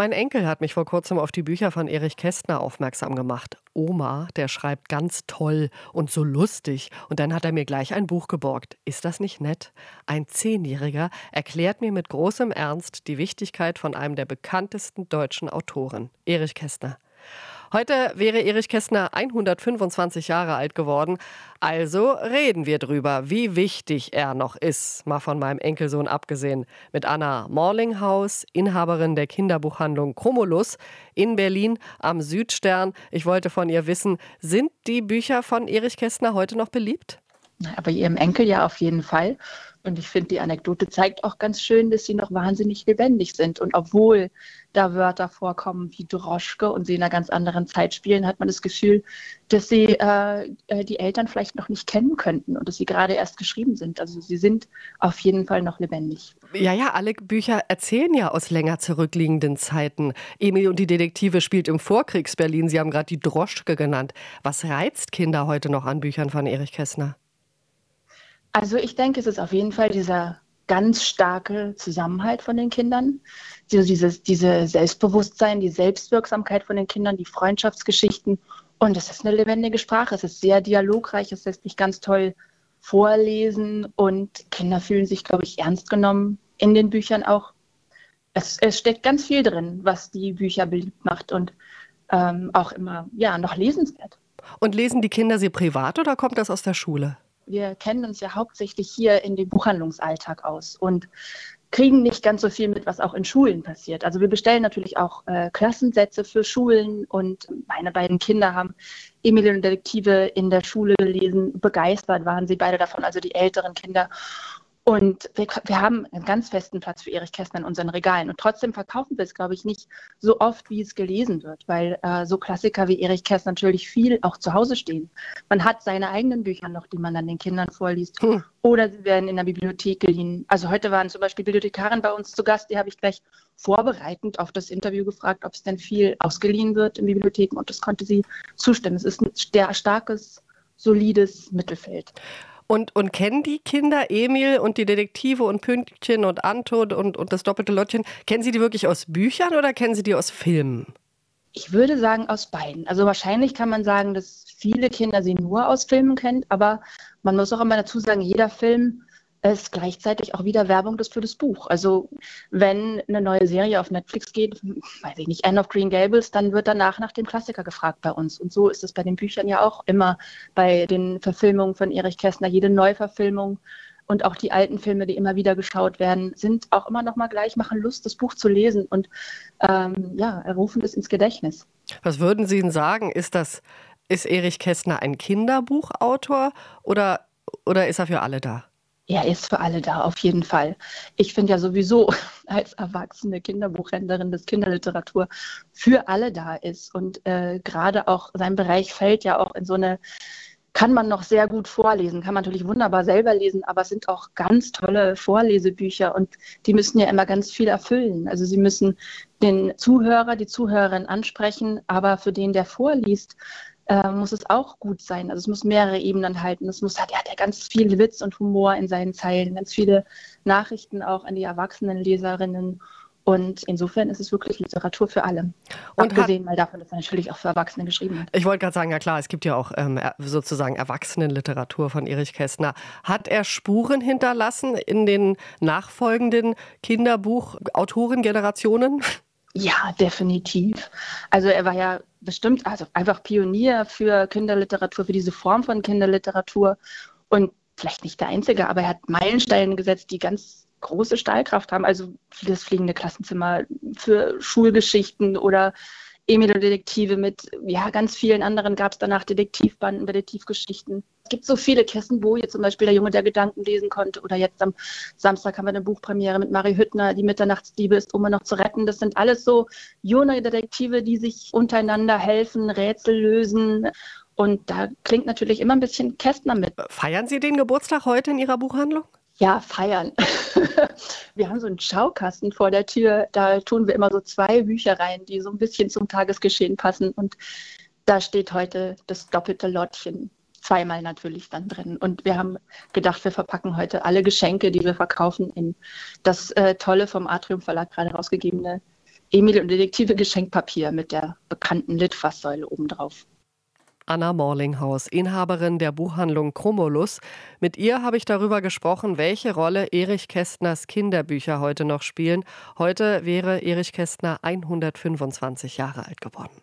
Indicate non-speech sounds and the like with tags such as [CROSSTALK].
Mein Enkel hat mich vor kurzem auf die Bücher von Erich Kästner aufmerksam gemacht. Oma, der schreibt ganz toll und so lustig. Und dann hat er mir gleich ein Buch geborgt. Ist das nicht nett? Ein Zehnjähriger erklärt mir mit großem Ernst die Wichtigkeit von einem der bekanntesten deutschen Autoren, Erich Kästner. Heute wäre Erich Kästner 125 Jahre alt geworden. Also reden wir drüber, wie wichtig er noch ist. Mal von meinem Enkelsohn abgesehen. Mit Anna Morlinghaus, Inhaberin der Kinderbuchhandlung Chromolus in Berlin am Südstern. Ich wollte von ihr wissen, sind die Bücher von Erich Kästner heute noch beliebt? Aber ihrem Enkel ja auf jeden Fall. Und ich finde, die Anekdote zeigt auch ganz schön, dass sie noch wahnsinnig lebendig sind. Und obwohl da Wörter vorkommen wie Droschke und sie in einer ganz anderen Zeit spielen, hat man das Gefühl, dass sie äh, äh, die Eltern vielleicht noch nicht kennen könnten und dass sie gerade erst geschrieben sind. Also sie sind auf jeden Fall noch lebendig. Ja, ja, alle Bücher erzählen ja aus länger zurückliegenden Zeiten. Emil und die Detektive spielt im Vorkriegs-Berlin. Sie haben gerade die Droschke genannt. Was reizt Kinder heute noch an Büchern von Erich Kästner? Also ich denke, es ist auf jeden Fall dieser ganz starke Zusammenhalt von den Kindern, dieses, diese Selbstbewusstsein, die Selbstwirksamkeit von den Kindern, die Freundschaftsgeschichten. Und es ist eine lebendige Sprache, es ist sehr dialogreich, es lässt sich ganz toll vorlesen und Kinder fühlen sich, glaube ich, ernst genommen in den Büchern auch. Es, es steckt ganz viel drin, was die Bücher beliebt macht und ähm, auch immer ja, noch lesenswert. Und lesen die Kinder sie privat oder kommt das aus der Schule? Wir kennen uns ja hauptsächlich hier in dem Buchhandlungsalltag aus und kriegen nicht ganz so viel mit, was auch in Schulen passiert. Also wir bestellen natürlich auch äh, Klassensätze für Schulen und meine beiden Kinder haben Emilien und Detektive in der Schule gelesen. Begeistert waren sie beide davon, also die älteren Kinder. Und wir, wir, haben einen ganz festen Platz für Erich Kästner in unseren Regalen. Und trotzdem verkaufen wir es, glaube ich, nicht so oft, wie es gelesen wird, weil äh, so Klassiker wie Erich Kästner natürlich viel auch zu Hause stehen. Man hat seine eigenen Bücher noch, die man dann den Kindern vorliest. Hm. Oder sie werden in der Bibliothek geliehen. Also heute waren zum Beispiel Bibliothekarin bei uns zu Gast, die habe ich gleich vorbereitend auf das Interview gefragt, ob es denn viel ausgeliehen wird in Bibliotheken. Und das konnte sie zustimmen. Es ist ein sehr starkes, solides Mittelfeld. Und, und kennen die Kinder Emil und die Detektive und Pünktchen und Anton und, und das doppelte Lottchen, kennen sie die wirklich aus Büchern oder kennen sie die aus Filmen? Ich würde sagen aus beiden. Also wahrscheinlich kann man sagen, dass viele Kinder sie nur aus Filmen kennen, aber man muss auch immer dazu sagen, jeder Film ist gleichzeitig auch wieder Werbung für das Buch. Also wenn eine neue Serie auf Netflix geht, weiß ich nicht, End of Green Gables, dann wird danach nach dem Klassiker gefragt bei uns. Und so ist es bei den Büchern ja auch immer bei den Verfilmungen von Erich Kästner. Jede Neuverfilmung und auch die alten Filme, die immer wieder geschaut werden, sind auch immer noch mal gleich, machen Lust, das Buch zu lesen und ähm, ja, rufen es ins Gedächtnis. Was würden Sie denn sagen? Ist das, ist Erich Kästner ein Kinderbuchautor oder, oder ist er für alle da? Er ist für alle da, auf jeden Fall. Ich finde ja sowieso [LAUGHS] als erwachsene Kinderbuchhändlerin, dass Kinderliteratur für alle da ist. Und äh, gerade auch sein Bereich fällt ja auch in so eine, kann man noch sehr gut vorlesen, kann man natürlich wunderbar selber lesen, aber es sind auch ganz tolle Vorlesebücher und die müssen ja immer ganz viel erfüllen. Also sie müssen den Zuhörer, die Zuhörerin ansprechen, aber für den, der vorliest, äh, muss es auch gut sein. Also es muss mehrere Ebenen halten. Es muss, hat, er hat ja ganz viel Witz und Humor in seinen Zeilen, ganz viele Nachrichten auch an die erwachsenen Leserinnen. Und insofern ist es wirklich Literatur für alle. Und Abgesehen mal davon, dass er natürlich auch für Erwachsene geschrieben hat. Ich wollte gerade sagen, ja klar, es gibt ja auch ähm, sozusagen Erwachsenenliteratur von Erich Kästner. Hat er Spuren hinterlassen in den nachfolgenden Kinderbuchautorengenerationen? Ja, definitiv. Also er war ja bestimmt, also einfach Pionier für Kinderliteratur, für diese Form von Kinderliteratur und vielleicht nicht der Einzige, aber er hat Meilensteine gesetzt, die ganz große Stahlkraft haben. Also vieles fliegende Klassenzimmer für Schulgeschichten oder Emil und Detektive mit ja, ganz vielen anderen gab es danach Detektivbanden, Detektivgeschichten. Es gibt so viele Kissen, wo jetzt zum Beispiel der Junge, der Gedanken lesen konnte. Oder jetzt am Samstag haben wir eine Buchpremiere mit Marie Hüttner, die Mitternachtsliebe ist, um noch zu retten. Das sind alles so junge Detektive, die sich untereinander helfen, Rätsel lösen. Und da klingt natürlich immer ein bisschen Kästner mit. Feiern Sie den Geburtstag heute in Ihrer Buchhandlung? Ja, feiern. [LAUGHS] wir haben so einen Schaukasten vor der Tür. Da tun wir immer so zwei Bücher rein, die so ein bisschen zum Tagesgeschehen passen. Und da steht heute das doppelte Lottchen. Zweimal natürlich dann drin. Und wir haben gedacht, wir verpacken heute alle Geschenke, die wir verkaufen, in das äh, tolle vom Atrium Verlag gerade rausgegebene Emil und Detektive Geschenkpapier mit der bekannten Litfaßsäule obendrauf. Anna Morlinghaus, Inhaberin der Buchhandlung Chromolus. Mit ihr habe ich darüber gesprochen, welche Rolle Erich Kästners Kinderbücher heute noch spielen. Heute wäre Erich Kästner 125 Jahre alt geworden.